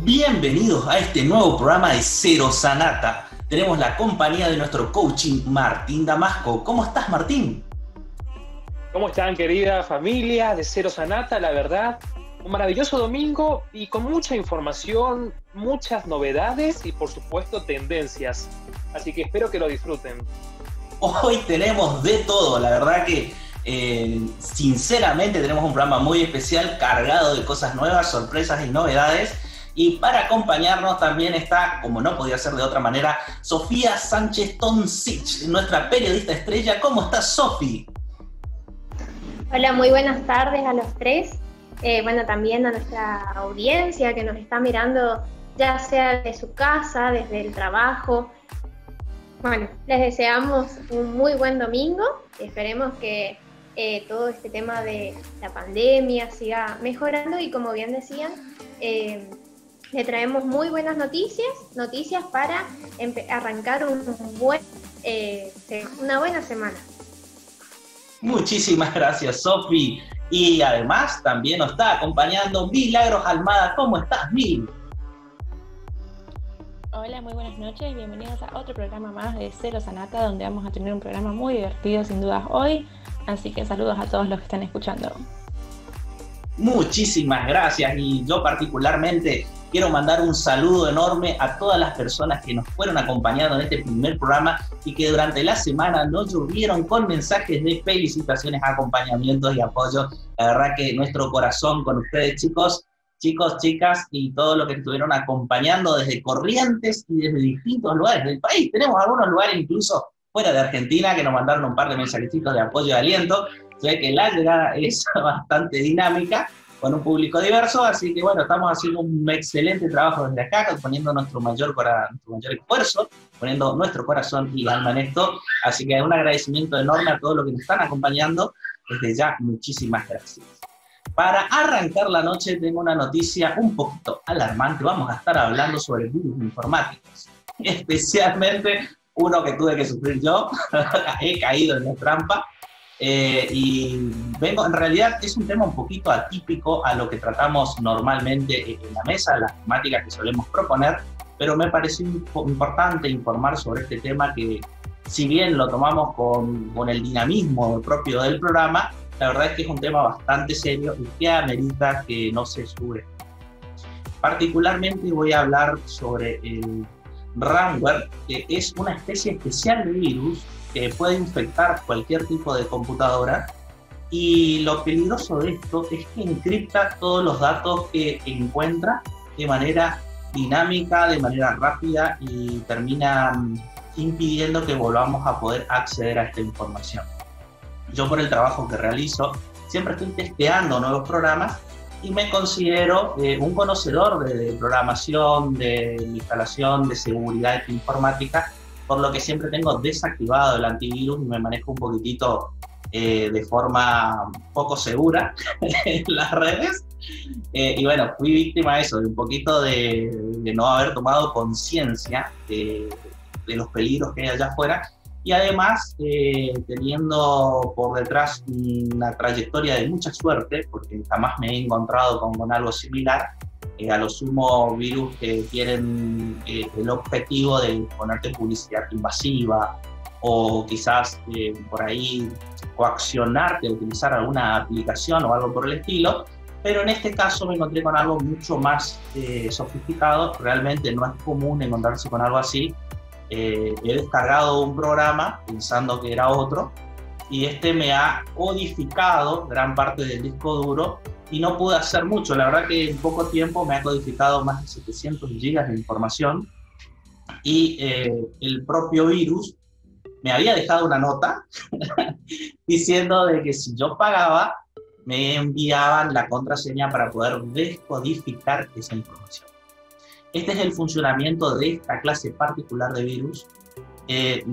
Bienvenidos a este nuevo programa de Cero Sanata. Tenemos la compañía de nuestro coaching Martín Damasco. ¿Cómo estás, Martín? ¿Cómo están, querida familia de Cero Sanata? La verdad, un maravilloso domingo y con mucha información, muchas novedades y, por supuesto, tendencias. Así que espero que lo disfruten. Hoy tenemos de todo, la verdad que eh, sinceramente tenemos un programa muy especial cargado de cosas nuevas, sorpresas y novedades. Y para acompañarnos también está, como no podía ser de otra manera, Sofía Sánchez Toncic, nuestra periodista estrella. ¿Cómo estás, Sofi? Hola, muy buenas tardes a los tres. Eh, bueno, también a nuestra audiencia que nos está mirando, ya sea de su casa, desde el trabajo. Bueno, les deseamos un muy buen domingo. Esperemos que eh, todo este tema de la pandemia siga mejorando y como bien decían, eh, le traemos muy buenas noticias, noticias para arrancar un buen, eh, una buena semana. Muchísimas gracias, Sofi. Y además también nos está acompañando Milagros Almada. ¿Cómo estás, Mil? Hola, muy buenas noches. Bienvenidos a otro programa más de Cero Sanata, donde vamos a tener un programa muy divertido, sin dudas, hoy. Así que saludos a todos los que están escuchando. Muchísimas gracias y yo particularmente quiero mandar un saludo enorme a todas las personas que nos fueron acompañando en este primer programa y que durante la semana nos llovieron con mensajes de felicitaciones, acompañamientos y apoyo. La verdad que nuestro corazón con ustedes, chicos, chicos, chicas y todo lo que estuvieron acompañando desde Corrientes y desde distintos lugares del país. Tenemos algunos lugares incluso fuera de Argentina que nos mandaron un par de mensajitos de apoyo y aliento. sé que la llegada es bastante dinámica con un público diverso, así que bueno, estamos haciendo un excelente trabajo desde acá, poniendo nuestro mayor, nuestro mayor esfuerzo, poniendo nuestro corazón y alma en esto, así que un agradecimiento enorme a todos los que nos están acompañando, desde ya muchísimas gracias. Para arrancar la noche tengo una noticia un poquito alarmante, vamos a estar hablando sobre virus informáticos, especialmente uno que tuve que sufrir yo, he caído en la trampa, eh, y vengo, en realidad es un tema un poquito atípico a lo que tratamos normalmente en la mesa, las temáticas que solemos proponer, pero me pareció importante informar sobre este tema que si bien lo tomamos con, con el dinamismo propio del programa, la verdad es que es un tema bastante serio y que amerita que no se sube. Particularmente voy a hablar sobre el ransomware, que es una especie especial de virus que puede infectar cualquier tipo de computadora. Y lo peligroso de esto es que encripta todos los datos que encuentra de manera dinámica, de manera rápida y termina mm, impidiendo que volvamos a poder acceder a esta información. Yo por el trabajo que realizo siempre estoy testeando nuevos programas y me considero eh, un conocedor de, programación, de instalación, de seguridad informática por lo que siempre tengo desactivado el antivirus y me manejo un poquitito eh, de forma poco segura en las redes. Eh, y bueno, fui víctima de eso, de un poquito de, no haber tomado conciencia de, los peligros que hay allá afuera y además eh, teniendo por detrás una trayectoria de mucha suerte, porque jamás me he encontrado con, con algo similar, eh, a lo sumo virus que tienen eh, el objetivo de ponerte publicidad invasiva o quizás eh, por ahí coaccionarte a utilizar alguna aplicación o algo por el estilo, pero en este caso me encontré con algo mucho más sofisticado, realmente no es común encontrarse con algo así. he descargado un programa pensando que era otro y este me ha codificado gran parte del disco duro y no pude hacer mucho. La verdad que en poco tiempo me ha codificado más de 700 gigas de información y eh, el propio virus me había dejado una nota diciendo de que si yo pagaba me enviaban la contraseña para poder descodificar esa información. Este es el funcionamiento de esta clase particular de virus. Eh,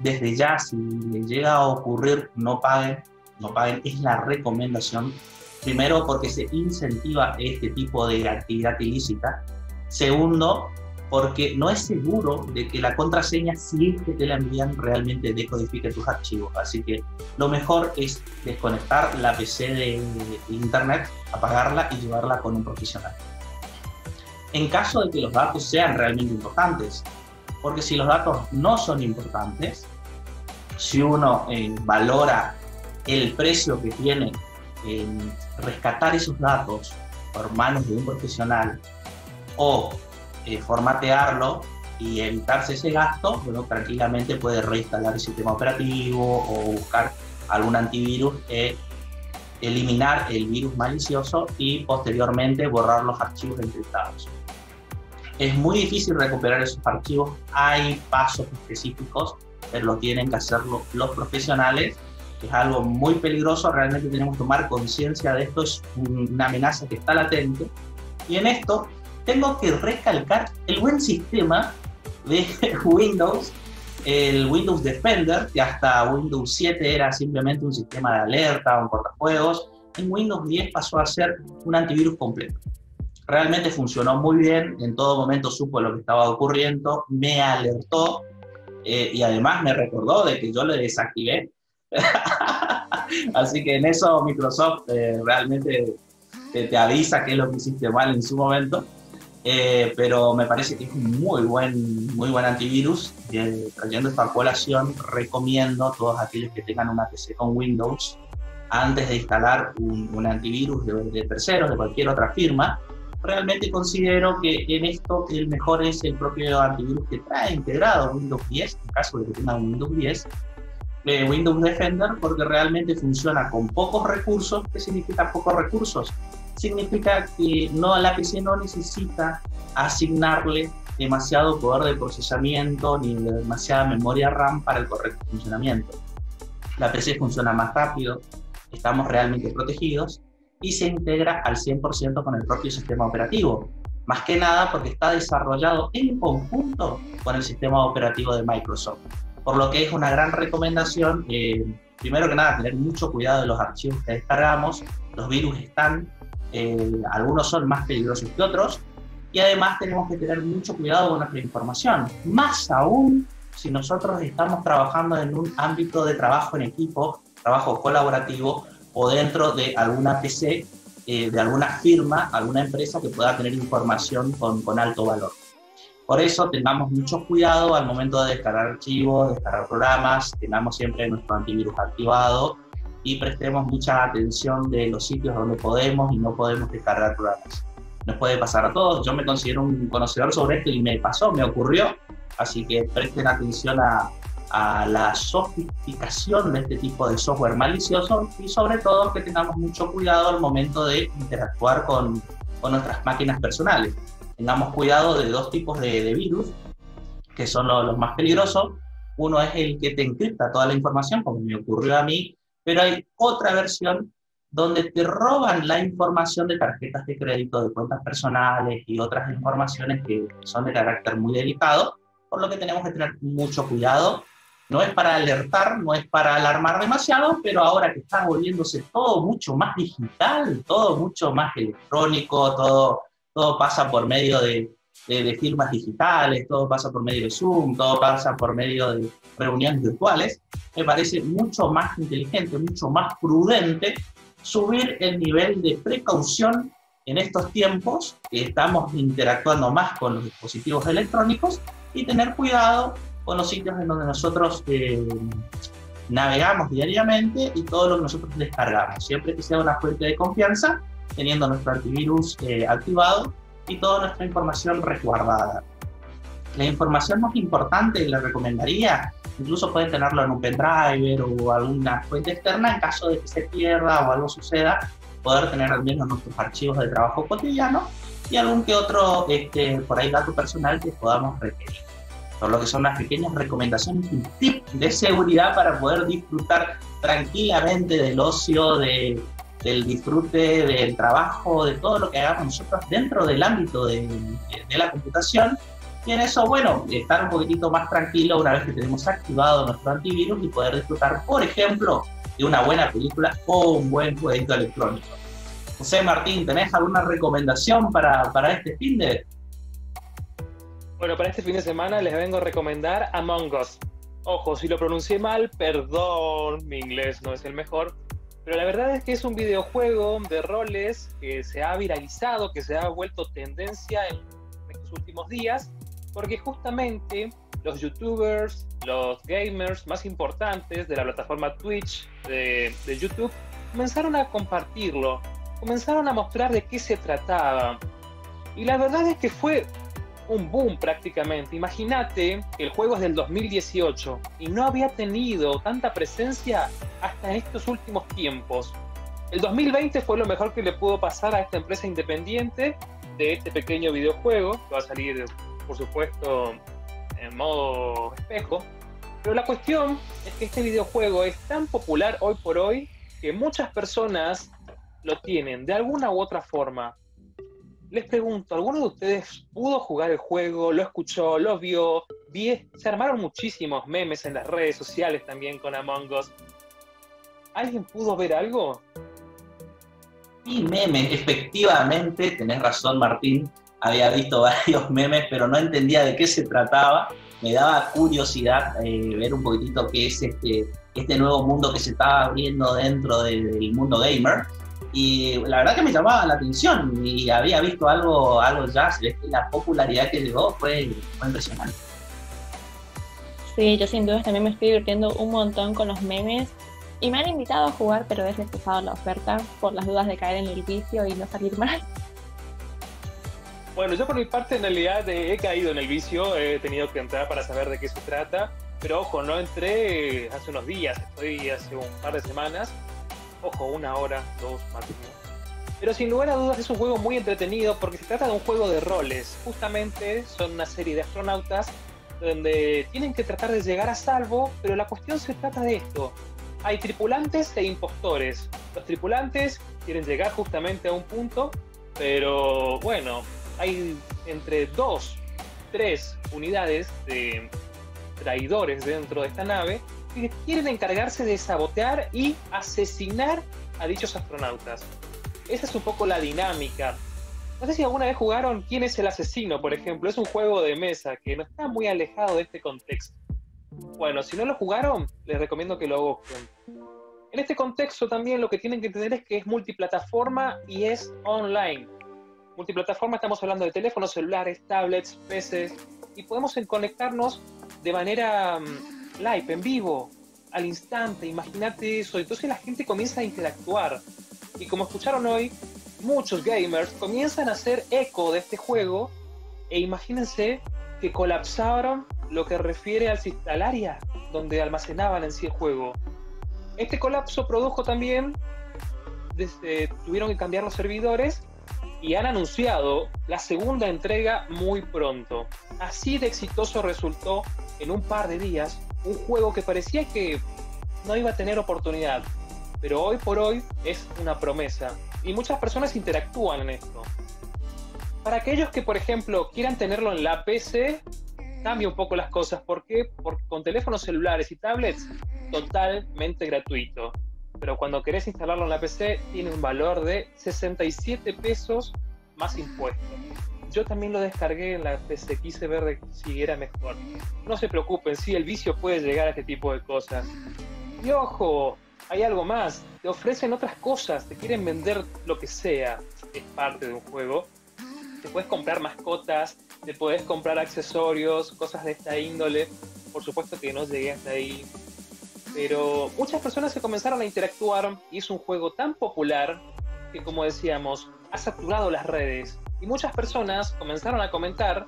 desde ya, si le llega a ocurrir, no paguen, no paguen, es la recomendación Primero, porque se incentiva este tipo de actividad ilícita. Segundo, porque no es seguro de que la contraseña, si es que te la envían, realmente decodifique tus archivos. Así que lo mejor es desconectar la PC de, internet, apagarla y llevarla con un profesional. en caso de que los datos sean realmente importantes. Porque si los datos no son importantes, si uno eh, valora el precio que tiene rescatar esos datos por manos de un profesional o eh, formatearlo y evitarse ese gasto, bueno, tranquilamente puede reinstalar el sistema operativo o buscar algún antivirus e eliminar el virus malicioso y posteriormente borrar los archivos encriptados. Es muy difícil recuperar esos archivos, hay pasos específicos, pero lo tienen que hacer los profesionales. Es algo muy peligroso, realmente tenemos que tomar conciencia de esto, es una amenaza que está latente. Y en esto tengo que recalcar el buen sistema de Windows, el Windows Defender, que hasta Windows 7 era simplemente un sistema de alerta, un portajuegos. En Windows 10 pasó a ser un antivirus completo. Realmente funcionó muy bien, en todo momento supo lo que estaba ocurriendo, me alertó eh, y además me recordó de que yo lo desactivé. Así que en eso Microsoft eh, realmente te, te, avisa qué es lo que hiciste mal en su momento. Eh, pero me parece que es un muy buen, muy buen antivirus. trayendo esta colación, recomiendo a todos aquellos que tengan una PC con Windows, antes de instalar un, un antivirus de, de, terceros, de cualquier otra firma, realmente considero que en esto el mejor es el propio antivirus que trae integrado Windows 10, en caso de que tengan Windows 10, eh, Windows Defender, porque realmente funciona con pocos recursos. ¿Qué significa pocos recursos? Significa que no, la PC no necesita asignarle demasiado poder de procesamiento ni demasiada memoria RAM para el correcto funcionamiento. La PC funciona más rápido, estamos realmente protegidos y se integra al 100% con el propio sistema operativo. Más que nada porque está desarrollado en conjunto con el sistema operativo de Microsoft. Por lo que es una gran recomendación, eh, primero que nada, tener mucho cuidado de los archivos que descargamos. Los virus están, eh, algunos son más peligrosos que otros, y además tenemos que tener mucho cuidado con nuestra información. Más aún si nosotros estamos trabajando en un ámbito de trabajo en equipo, trabajo colaborativo, o dentro de alguna PC, eh, de alguna firma, alguna empresa que pueda tener información con, con, alto valor. Por eso tengamos mucho cuidado al momento de descargar archivos, descargar programas, tengamos siempre nuestro antivirus activado y prestemos mucha atención de los sitios donde podemos y no podemos descargar programas. Nos puede pasar a todos, yo me considero un conocedor sobre esto y me pasó, me ocurrió, así que presten atención a, la sofisticación de este tipo de software malicioso y sobre todo que tengamos mucho cuidado al momento de interactuar con, con nuestras máquinas personales. Tengamos cuidado de dos tipos de, de virus que son los, los, más peligrosos. Uno es el que te encripta toda la información, como me ocurrió a mí, pero hay otra versión donde te roban la información de tarjetas de crédito, de cuentas personales y otras informaciones que son de carácter muy delicado, por lo que tenemos que tener mucho cuidado no es para alertar, no es para alarmar demasiado, pero ahora que está volviéndose todo mucho más digital, todo mucho más electrónico, todo, todo pasa por medio de, de, firmas digitales, todo pasa por medio de Zoom, todo pasa por medio de reuniones virtuales, me parece mucho más inteligente, mucho más prudente subir el nivel de precaución en estos tiempos que estamos interactuando más con los dispositivos electrónicos y tener cuidado con los sitios en donde nosotros eh, navegamos diariamente y todo lo que nosotros descargamos, siempre que sea una fuente de confianza, teniendo nuestro antivirus eh, activado y toda nuestra información resguardada. La información más importante, la recomendaría, incluso pueden tenerlo en un pendrive o alguna fuente externa en caso de que se pierda o algo suceda, poder tener al menos nuestros archivos de trabajo cotidiano y algún que otro, este, por ahí, dato personal que podamos requerir por lo que son unas pequeñas recomendaciones y tips de seguridad para poder disfrutar tranquilamente del ocio, de, del disfrute, del trabajo, de todo lo que hagamos nosotros dentro del ámbito de, de, la computación. Y en eso, bueno, estar un poquitito más tranquilo una vez que tenemos activado nuestro antivirus y poder disfrutar, por ejemplo, de una buena película o un buen jueguito electrónico. José Martín, ¿tenés alguna recomendación para, para este fin de? Bueno, para este fin de semana les vengo a recomendar Among Us. Ojo, si lo pronuncié mal, perdón, mi inglés no es el mejor, pero la verdad es que es un videojuego de roles que se ha viralizado, que se ha vuelto tendencia en estos últimos días, porque justamente los youtubers, los gamers más importantes de la plataforma Twitch de, de YouTube comenzaron a compartirlo, comenzaron a mostrar de qué se trataba. Y la verdad es que fue un boom prácticamente. Imagínate el juego es del 2018 y no había tenido tanta presencia hasta estos últimos tiempos. El 2020 fue lo mejor que le pudo pasar a esta empresa independiente de este pequeño videojuego, que va a salir, por supuesto, en modo espejo. Pero la cuestión es que este videojuego es tan popular hoy por hoy que muchas personas lo tienen de alguna u otra forma. Les pregunto, ¿alguno de ustedes pudo jugar el juego? ¿Lo escuchó? ¿Lo vio? se armaron muchísimos memes en las redes sociales también con Among Us. ¿Alguien pudo ver algo? Y memes, efectivamente, tenés razón Martín, había visto varios memes, pero no entendía de qué se trataba. Me daba curiosidad eh, ver un poquitito qué es este, este nuevo mundo que se estaba abriendo dentro del mundo gamer y la verdad que me llamaba la atención y había visto algo, algo ya, se ve que la popularidad que llegó fue, impresionante. Sí, yo sin duda también me estoy divirtiendo un montón con los memes y me han invitado a jugar, pero he rechazado la oferta por las dudas de caer en el vicio y no salir más. Bueno, yo por mi parte en realidad he caído en el vicio, he tenido que entrar para saber de qué se trata, pero ojo, no entré hace unos días, estoy hace un par de semanas Ojo, una hora, dos máximo. Pero sin lugar a dudas es un juego muy entretenido porque se trata de un juego de roles. Justamente son una serie de astronautas donde tienen que tratar de llegar a salvo, pero la cuestión se trata de esto. Hay tripulantes e impostores. Los tripulantes quieren llegar justamente a un punto, pero bueno, hay entre dos, tres unidades de traidores dentro de esta nave quieren encargarse de sabotear y asesinar a dichos astronautas. Esa es un poco la dinámica. No sé si alguna vez jugaron ¿Quién es el asesino? Por ejemplo, es un juego de mesa que no está muy alejado de este contexto. Bueno, si no lo jugaron, les recomiendo que lo busquen. En este contexto también lo que tienen que entender es que es multiplataforma y es online. Multiplataforma estamos hablando de teléfonos celulares, tablets, PCs y podemos conectarnos de manera mm, live, en vivo, al instante, imagínate eso. Entonces la gente comienza a interactuar. Y como escucharon hoy, muchos gamers comienzan a hacer eco de este juego e imagínense que colapsaron lo que refiere al, al área donde almacenaban en sí el juego. Este colapso produjo también, desde, tuvieron que cambiar los servidores y han anunciado la segunda entrega muy pronto. Así de exitoso resultó en un par de días un juego que parecía que no iba a tener oportunidad, pero hoy por hoy es una promesa y muchas personas interactúan en esto. Para aquellos que, por ejemplo, quieran tenerlo en la PC, cambia un poco las cosas. ¿Por qué? Porque con teléfonos celulares y tablets, totalmente gratuito. Pero cuando querés instalarlo en la PC, tiene un valor de 67 pesos más impuestos yo también lo descargué en la PC, quise ver si era mejor. No se preocupen, sí, el vicio puede llegar a este tipo de cosas. Y ojo, hay algo más, te ofrecen otras cosas, te quieren vender lo que sea, es parte de un juego. Te puedes comprar mascotas, te puedes comprar accesorios, cosas de esta índole. Por supuesto que no llegué hasta ahí. Pero muchas personas se comenzaron a interactuar y es un juego tan popular que, como decíamos, ha saturado las redes y muchas personas comenzaron a comentar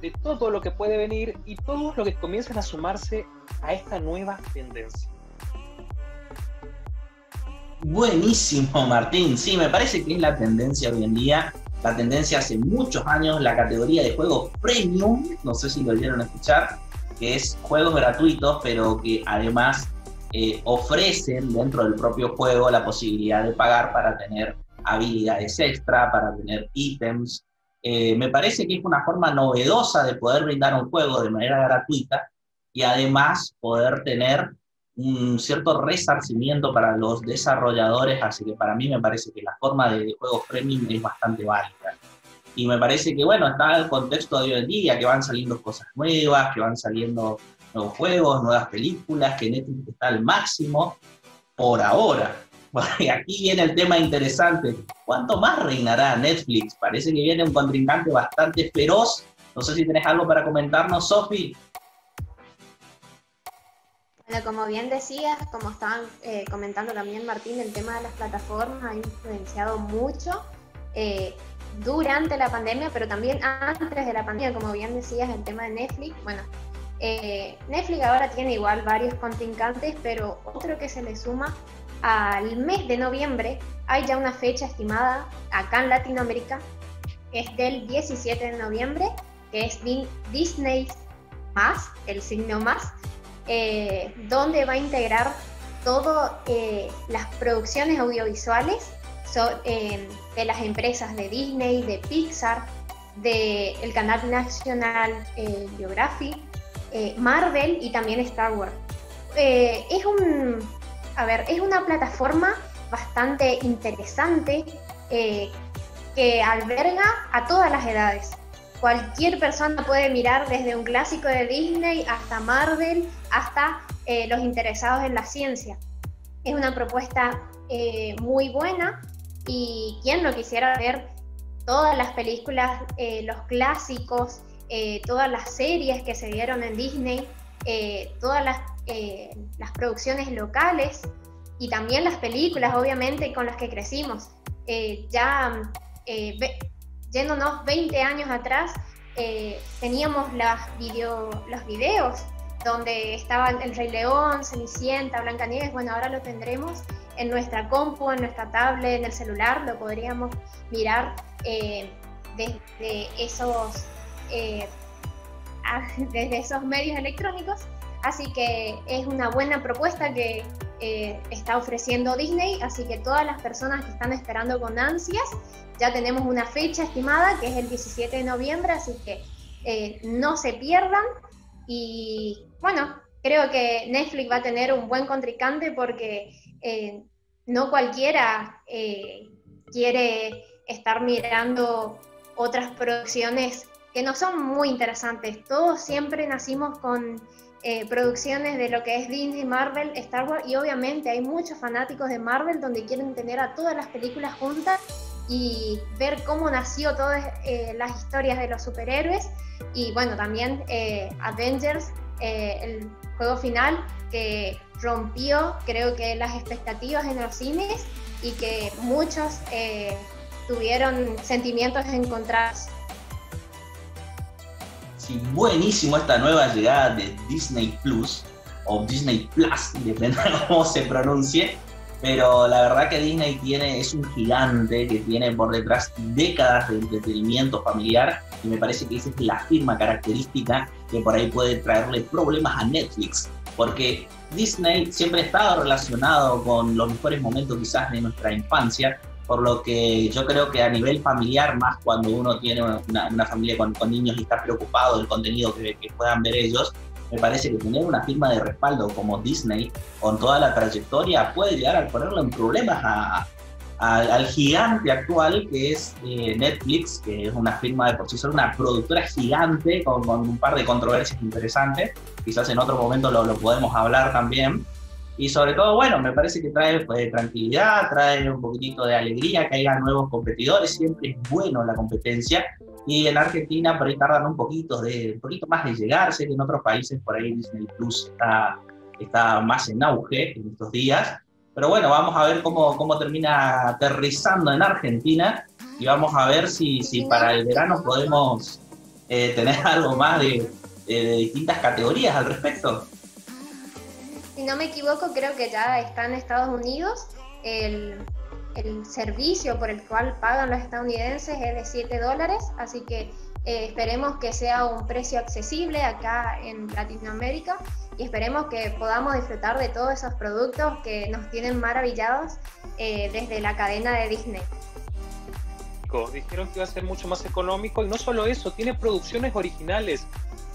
de todo lo que puede venir y todo lo que comienzan a sumarse a esta nueva tendencia. Buenísimo, Martín. Sí, me parece que es la tendencia hoy en día. La tendencia hace muchos años, la categoría de juegos premium, no sé si lo oyeron escuchar, que es juegos gratuitos, pero que además eh, ofrecen dentro del propio juego la posibilidad de pagar para tener habilidades extra, para tener ítems. Eh, me parece que es una forma novedosa de poder brindar un juego de manera gratuita y además poder tener un cierto resarcimiento para los desarrolladores, así que para mí me parece que la forma de juegos premium es bastante válida. Y me parece que, bueno, está el contexto de hoy en día, que van saliendo cosas nuevas, que van saliendo nuevos juegos, nuevas películas, que Netflix está al máximo por ahora. aquí viene el tema interesante. ¿Cuánto más reinará Netflix? Parece que viene un contrincante bastante feroz. No sé si tenés algo para comentarnos, Sofi. Bueno, como bien decías, como estaban eh, comentando también Martín, el tema de las plataformas ha influenciado mucho eh, durante la pandemia, pero también antes de la pandemia, como bien decías, el tema de Netflix. Bueno, eh, Netflix ahora tiene igual varios contrincantes, pero otro que se le suma al mes de noviembre, hay ya una fecha estimada acá en Latinoamérica, es del 17 de noviembre, que es Disney más, el signo más, eh, donde va a integrar todas eh, las producciones audiovisuales eh, de las empresas de Disney, de Pixar, del canal nacional Geographic, Marvel y también Star Wars. es un, es una plataforma bastante interesante que alberga a todas las edades cualquier persona puede mirar desde un clásico de Disney hasta Marvel, hasta eh, los interesados en la ciencia. Es una propuesta eh, muy buena y quien no quisiera ver todas las películas, eh, los clásicos, todas las series que se dieron en Disney, todas las, las, producciones locales y también las películas, obviamente, con las que crecimos. ya yéndonos 20 años atrás, eh, teníamos las video, los videos donde estaban El Rey León, Cenicienta, Blancanieves, bueno, ahora lo tendremos en nuestra compu, en nuestra tablet, en el celular, lo podríamos mirar eh, desde, esos, eh, desde esos medios electrónicos. Así que es una buena propuesta que está ofreciendo Disney, así que todas las personas que están esperando con ansias ya tenemos una fecha estimada que es el 17 de noviembre, así que eh, no se pierdan. Y bueno, creo que Netflix va a tener un buen contrincante porque eh, no cualquiera eh, quiere estar mirando otras producciones que no son muy interesantes. Todos siempre nacimos con producciones de lo que es Disney, Marvel, Star Wars y obviamente hay muchos fanáticos de Marvel donde quieren tener a todas las películas juntas y ver cómo nació todas eh, las historias de los superhéroes y bueno, también eh, Avengers, eh, el juego final que rompió creo que las expectativas en los cines y que muchos tuvieron sentimientos encontrados. Sí, buenísimo esta nueva llegada de Disney Plus o Disney Plus, depende de cómo se pronuncie pero la verdad que Disney tiene, es un gigante que tiene por detrás décadas de entretenimiento familiar y me parece que esa es la firma característica que por ahí puede traerle problemas a Netflix, porque Disney siempre ha estado relacionado con los mejores momentos quizás de nuestra infancia, por lo que yo creo que a nivel familiar, más cuando uno tiene una, familia con, niños y está preocupado del contenido que, puedan ver ellos, me parece que tener una firma de respaldo como Disney, con toda la trayectoria, puede llegar a ponerle en problemas al gigante actual que es eh, Netflix, que es una firma de por sí sola, una productora gigante con, un par de controversias interesantes. Quizás en otro momento lo podemos hablar también. Y sobre todo, bueno, me parece que trae pues, tranquilidad, trae un poquitito de alegría, que haya nuevos competidores, siempre es bueno la competencia y en Argentina por ahí tardan un poquito, de, un poquito más de llegar. Sé que en otros países por ahí Disney Plus está, está más en auge en estos días. Pero bueno, vamos a ver cómo, cómo termina aterrizando en Argentina y vamos a ver si, si para el verano podemos eh, tener algo más de, de, distintas categorías al respecto. Si no me equivoco, creo que ya está en Estados Unidos. El, el servicio por el cual pagan los estadounidenses es de 7 dólares, así que eh, esperemos que sea un precio accesible acá en Latinoamérica y esperemos que podamos disfrutar de todos esos productos que nos tienen maravillados eh, desde la cadena de Disney. Dijeron que iba a ser mucho más económico y no solo eso, tiene producciones originales.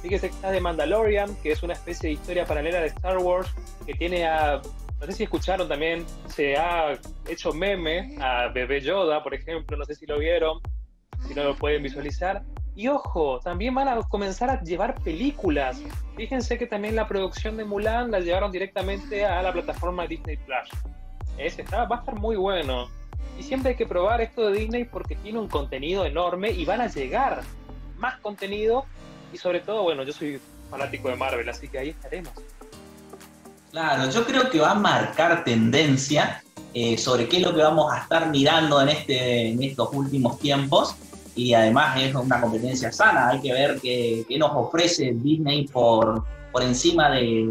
Fíjese que está de Mandalorian, que es una especie de historia paralela de Star Wars, que tiene a no sé si escucharon también, se ha hecho meme a Bebé Yoda, por ejemplo, no sé si lo vieron, si no lo pueden visualizar. Y ojo, también van a comenzar a llevar películas. Fíjense que también la producción de Mulan la llevaron directamente a la plataforma Disney Plus. Ese está, va a estar muy bueno. Y siempre hay que probar esto de Disney porque tiene un contenido enorme y van a llegar más contenido. Y sobre todo, bueno, yo soy fanático de Marvel, así que ahí estaremos. Claro, yo creo que va a marcar tendencia eh, sobre qué es lo que vamos a estar mirando en, este, en estos últimos tiempos y además es una competencia sana, hay que ver qué, nos ofrece Disney por, por encima de,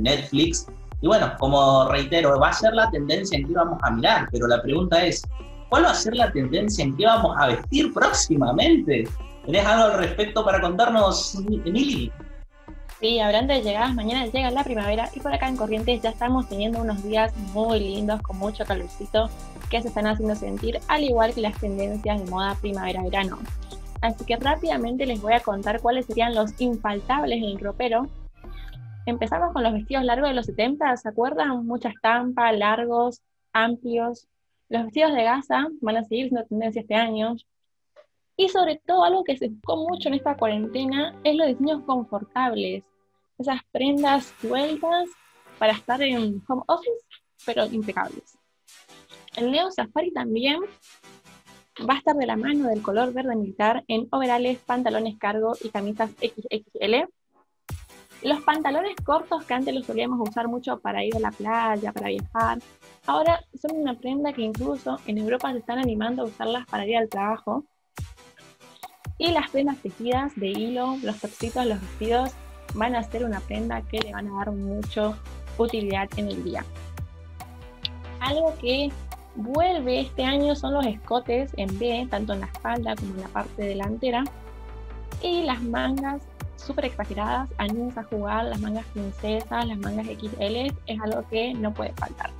Netflix. Y bueno, como reitero, va a ser la tendencia en qué vamos a mirar, pero la pregunta es, ¿cuál va a ser la tendencia en qué vamos a vestir próximamente? ¿Tenés algo al respecto para contarnos, Emily? Sí, hablando de llegadas, mañana llega la primavera y por acá en Corrientes ya estamos teniendo unos días muy lindos con mucho calorcito que se están haciendo sentir, al igual que las tendencias de moda primavera-verano. Así que rápidamente les voy a contar cuáles serían los infaltables en el ropero. Empezamos con los vestidos largos de los 70, ¿se acuerdan? Mucha estampa, largos, amplios. Los vestidos de gasa van a seguir siendo tendencia este año. Y sobre todo algo que se buscó mucho en esta cuarentena es los diseños confortables. Esas prendas sueltas para estar en home office, pero impecables. El Neo Safari también va a estar de la mano del color verde militar en overales, pantalones cargo y camisas XXL. Los pantalones cortos que antes los solíamos usar mucho para ir a la playa, para viajar, ahora son una prenda que incluso en Europa se están animando a usarlas para ir al trabajo y las prendas tejidas de hilo, los topsitos, los vestidos, van a ser una prenda que le van a dar mucho utilidad en el día. Algo que vuelve este año son los escotes en B, tanto en la espalda como en la parte delantera. Y las mangas súper exageradas, animes a jugar, las mangas princesas, las mangas XL, es algo que no puede faltar.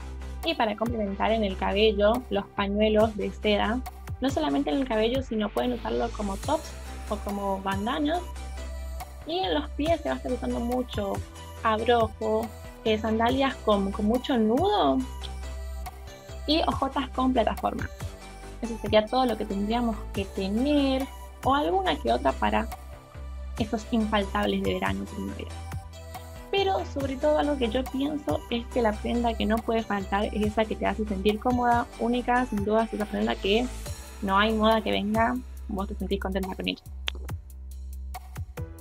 Y para complementar en el cabello, los pañuelos de seda no solamente en el cabello, sino pueden usarlo como tops o como bandanas. Y en los pies se va a estar usando mucho abrojo, eh, sandalias con, con mucho nudo y ojotas con plataforma. Eso sería todo lo que tendríamos que tener o alguna que otra para esos infaltables de verano primavera. Pero sobre todo algo que yo pienso es que la prenda que no puede faltar es esa que te hace sentir cómoda, única, sin duda es esa prenda que no hay moda que venga, vos te sentís contenta con ella.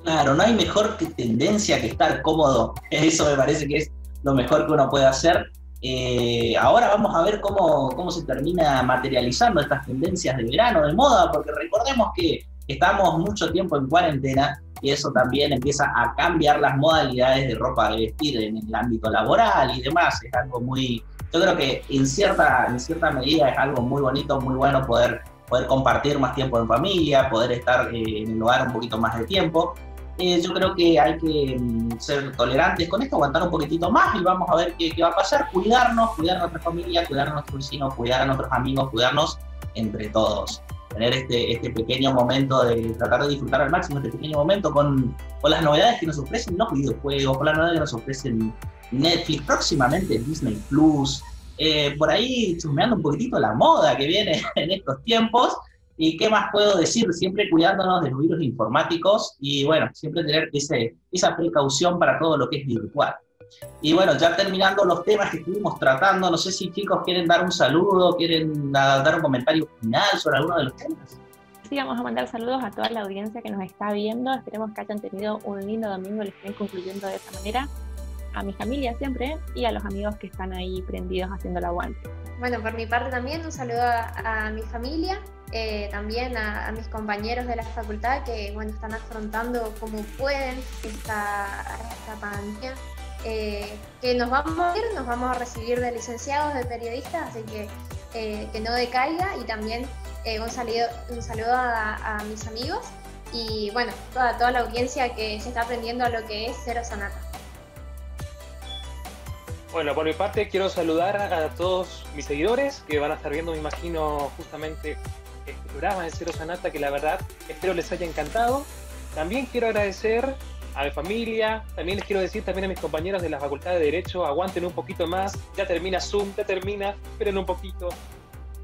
Claro, no hay mejor tendencia que estar cómodo. Eso me parece que es lo mejor que uno puede hacer. Eh, ahora vamos a ver cómo, cómo se termina materializando estas tendencias de verano, de moda, porque recordemos que estamos mucho tiempo en cuarentena y eso también empieza a cambiar las modalidades de ropa de vestir en el ámbito laboral y demás. Es algo muy, yo creo que en cierta, en cierta medida es algo muy bonito, muy bueno poder poder compartir más tiempo en familia, poder estar eh, en el hogar un poquito más de tiempo. Eh, yo creo que hay que mm, ser tolerantes con esto, aguantar un poquitito más y vamos a ver qué, qué va a pasar, cuidarnos, cuidar a nuestra familia, cuidar a nuestros vecinos, cuidar a nuestros amigos, cuidarnos entre todos. Tener este, este pequeño momento de tratar de disfrutar al máximo este pequeño momento con, con las novedades que nos ofrecen los videojuegos, con las novedades que nos ofrecen Netflix, próximamente Disney Plus, eh, por ahí chusmeando un poquitito la moda que viene en estos tiempos. ¿Y qué más puedo decir? Siempre cuidándonos de los virus informáticos y bueno, siempre tener ese, esa precaución para todo lo que es virtual. Y bueno, ya terminando los temas que estuvimos tratando, no sé si chicos quieren dar un saludo, quieren dar un comentario final sobre alguno de los temas. Sí, vamos a mandar saludos a toda la audiencia que nos está viendo. Esperemos que hayan tenido un lindo domingo y les estén concluyendo de esta manera a mi familia siempre y a los amigos que están ahí prendidos haciendo el aguante. Bueno, por mi parte también un saludo a, mi familia, eh, también a, mis compañeros de la facultad que bueno, están afrontando como pueden esta, esta pandemia. Eh, que nos vamos a ir, nos vamos a recibir de licenciados, de periodistas, así que eh, que no decaiga y también un saludo, un saludo a, a, mis amigos y bueno, toda, toda la audiencia que se está aprendiendo a lo que es Cero Sonata. Bueno, por mi parte quiero saludar a todos mis seguidores que van a estar viendo, me imagino, justamente este programa de Cero Sanata, que la verdad espero les haya encantado. También quiero agradecer a mi familia, también les quiero decir también a mis compañeros de la Facultad de Derecho, aguanten un poquito más, ya termina Zoom, ya termina, esperen un poquito.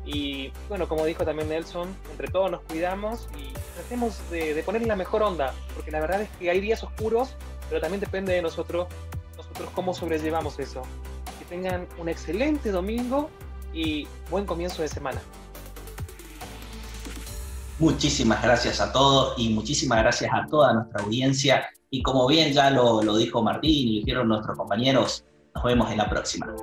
Y bueno, como dijo también Nelson, entre todos nos cuidamos y tratemos de, de poner la mejor onda, porque la verdad es que hay días oscuros, pero también depende de nosotros cómo sobrellevamos eso. tengan un excelente domingo y buen comienzo de semana. Muchísimas gracias a todos y muchísimas gracias a toda nuestra audiencia. Y como bien ya lo, lo dijo Martín y dijeron nuestros compañeros, nos vemos en la próxima.